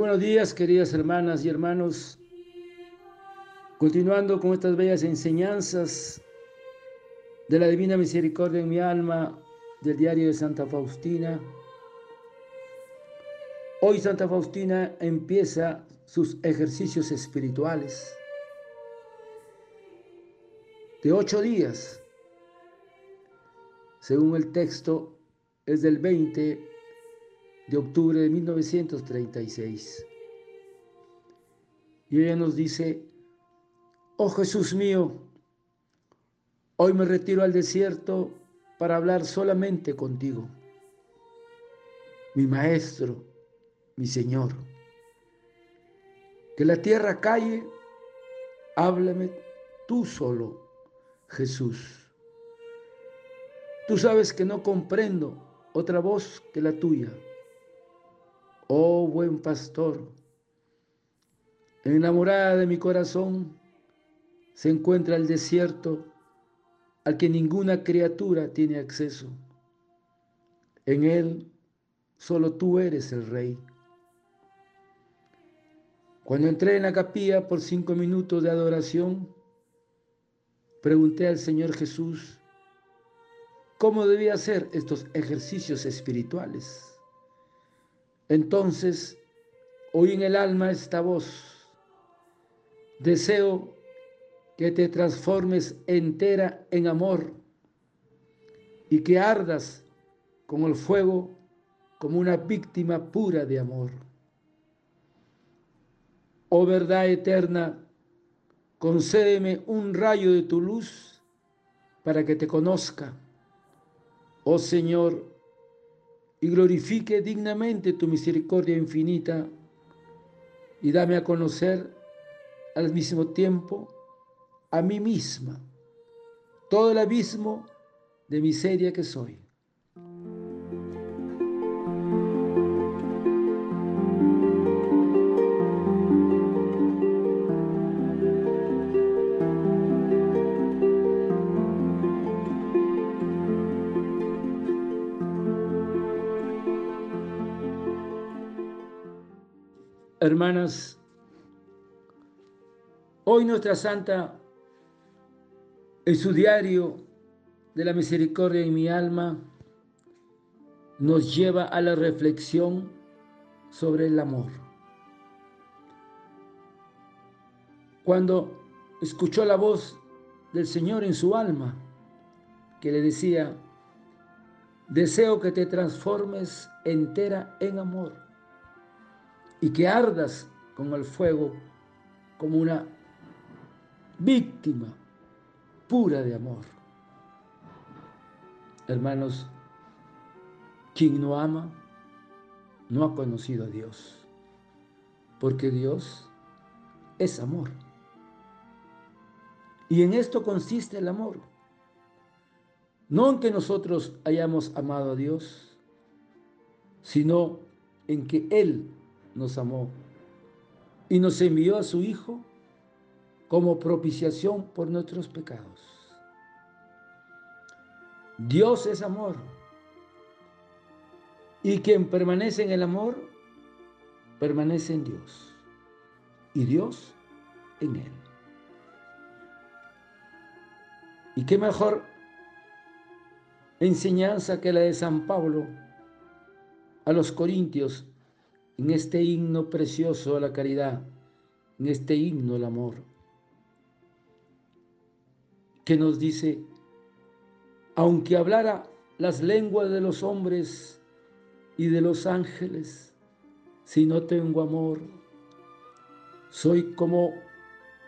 Buenos días, queridas hermanas y hermanos. Continuando con estas bellas enseñanzas de la Divina Misericordia en mi alma del diario de Santa Faustina. Hoy Santa Faustina empieza sus ejercicios espirituales de ocho días. Según el texto, es del 20 de octubre de 1936. Y ella nos dice, oh Jesús mío, hoy me retiro al desierto para hablar solamente contigo, mi Maestro, mi Señor. Que la tierra calle, háblame tú solo, Jesús. Tú sabes que no comprendo otra voz que la tuya oh buen pastor, enamorada de mi corazón se encuentra el desierto al que ninguna criatura tiene acceso. En él solo tú eres el rey. Cuando entré en la capilla por cinco minutos de adoración, pregunté al Señor Jesús cómo debía hacer estos ejercicios espirituales. Entonces oí en el alma esta voz. Deseo que te transformes entera en amor y que ardas con el fuego como una víctima pura de amor. Oh verdad eterna, concédeme un rayo de tu luz para que te conozca. Oh Señor, y glorifique dignamente tu misericordia infinita y dame a conocer al mismo tiempo a mí misma todo el abismo de miseria que soy. Hermanas, hoy nuestra Santa, en su diario de la misericordia en mi alma, nos lleva a la reflexión sobre el amor. Cuando escuchó la voz del Señor en su alma, que le decía, deseo que te transformes entera en amor y que ardas con el fuego como una víctima pura de amor. Hermanos, quien no ama no ha conocido a Dios, porque Dios es amor. Y en esto consiste el amor. No en que nosotros hayamos amado a Dios, sino en que Él nos amó y nos envió a su Hijo como propiciación por nuestros pecados. Dios es amor. Y quien permanece en el amor, permanece en Dios. Y Dios en él. ¿Y qué mejor enseñanza que la de San Pablo a los Corintios en este himno precioso a la caridad, en este himno al amor, que nos dice, aunque hablara las lenguas de los hombres y de los ángeles, si no tengo amor, soy como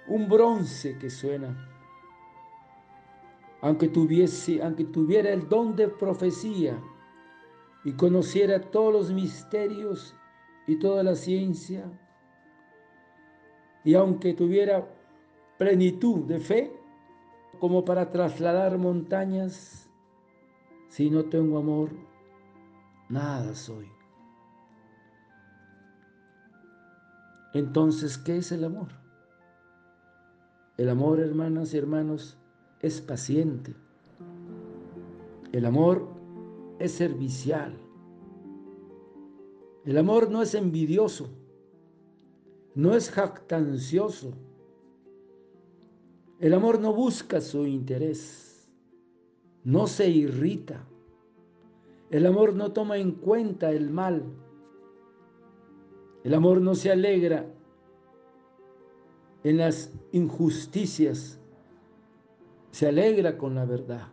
un bronce que suena. Aunque tuviese, aunque tuviera el don de profecía y conociera todos los misterios y toda la ciencia, y aunque tuviera plenitud de fe, como para trasladar montañas, si no tengo amor, nada soy. Entonces, ¿qué es el amor? El amor, hermanas y hermanos, es paciente. El amor es servicial. El amor no es envidioso, no es jactancioso. El amor no busca su interés, no se irrita. El amor no toma en cuenta el mal. El amor no se alegra en las injusticias, se alegra con la verdad.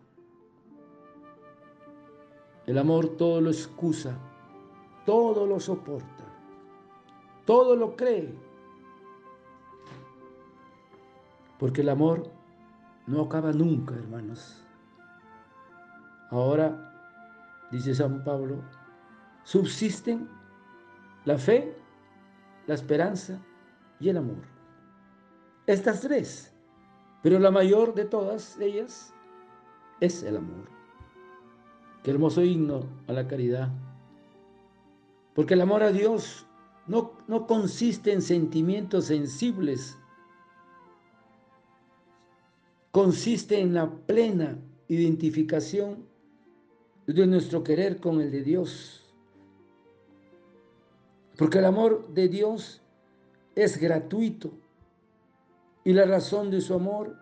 El amor todo lo excusa, todo lo soporta, todo lo cree. Porque el amor no acaba nunca, hermanos. Ahora, dice San Pablo, subsisten la fe, la esperanza y el amor. Estas tres, pero la mayor de todas ellas es el amor. Qué hermoso himno a la caridad. Porque el amor a Dios no, no consiste en sentimientos sensibles, consiste en la plena identificación de nuestro querer con el de Dios. Porque el amor de Dios es gratuito y la razón de su amor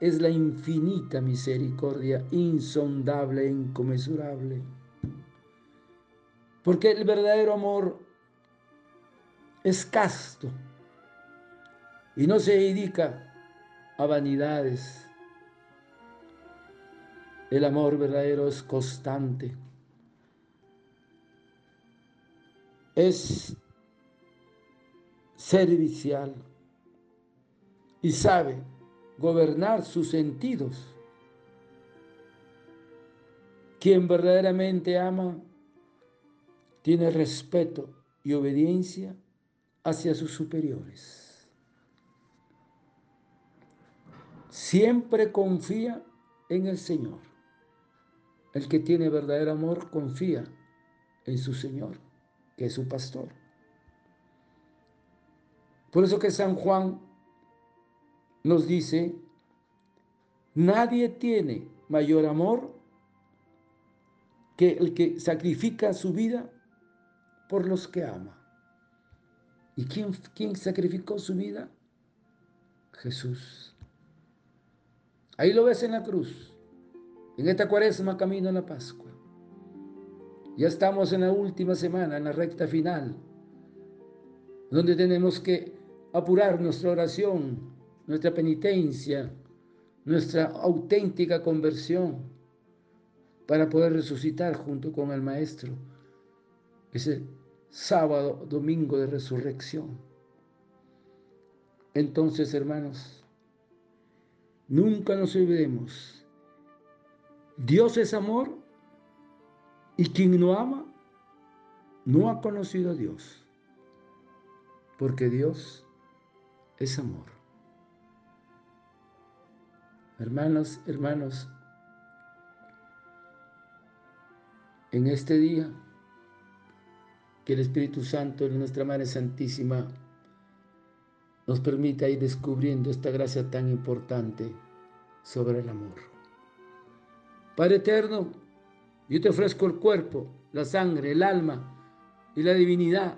es la infinita misericordia, insondable e inconmensurable. Porque el verdadero amor es casto y no se dedica a vanidades. El amor verdadero es constante. Es servicial y sabe gobernar sus sentidos. Quien verdaderamente ama tiene respeto y obediencia hacia sus superiores. siempre confía en el Señor. El que tiene verdadero amor confía en su Señor, que es su pastor. Por eso que San Juan nos dice, nadie tiene mayor amor que el que sacrifica su vida por los que ama. ¿Y quién, quién sacrificó su vida? Jesús. Ahí lo ves en la cruz, en esta cuaresma camino a la Pascua. Ya estamos en la última semana, en la recta final, donde tenemos que apurar nuestra oración, nuestra penitencia, nuestra auténtica conversión para poder resucitar junto con el Maestro ese sábado, domingo de resurrección. Entonces, hermanos, Nunca nos olvidemos. Dios es amor y quien no ama no ha conocido a Dios. Porque Dios es amor. Hermanos, hermanos, en este día que el Espíritu Santo de nuestra Madre Santísima nos permita ir descubriendo esta gracia tan importante sobre el amor. Padre eterno, yo te ofrezco el cuerpo, la sangre, el alma y la divinidad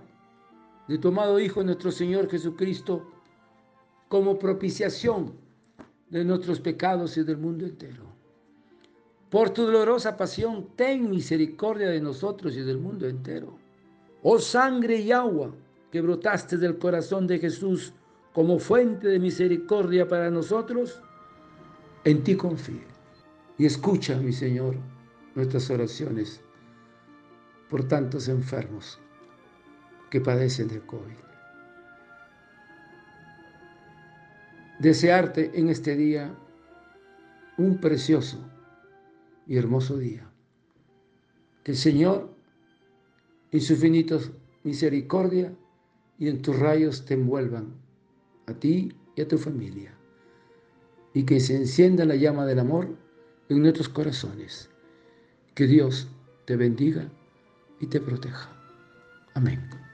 de tu amado Hijo nuestro Señor Jesucristo como propiciación de nuestros pecados y del mundo entero. Por tu dolorosa pasión, ten misericordia de nosotros y del mundo entero. Oh sangre y agua que brotaste del corazón de Jesús, como fuente de misericordia para nosotros, en ti confío. Y escucha, mi Señor, nuestras oraciones por tantos enfermos que padecen de COVID. Desearte en este día un precioso y hermoso día. Que el Señor, en su infinita misericordia y en tus rayos te envuelvan a ti y a tu familia, y que se encienda la llama del amor en nuestros corazones. Que Dios te bendiga y te proteja. Amén.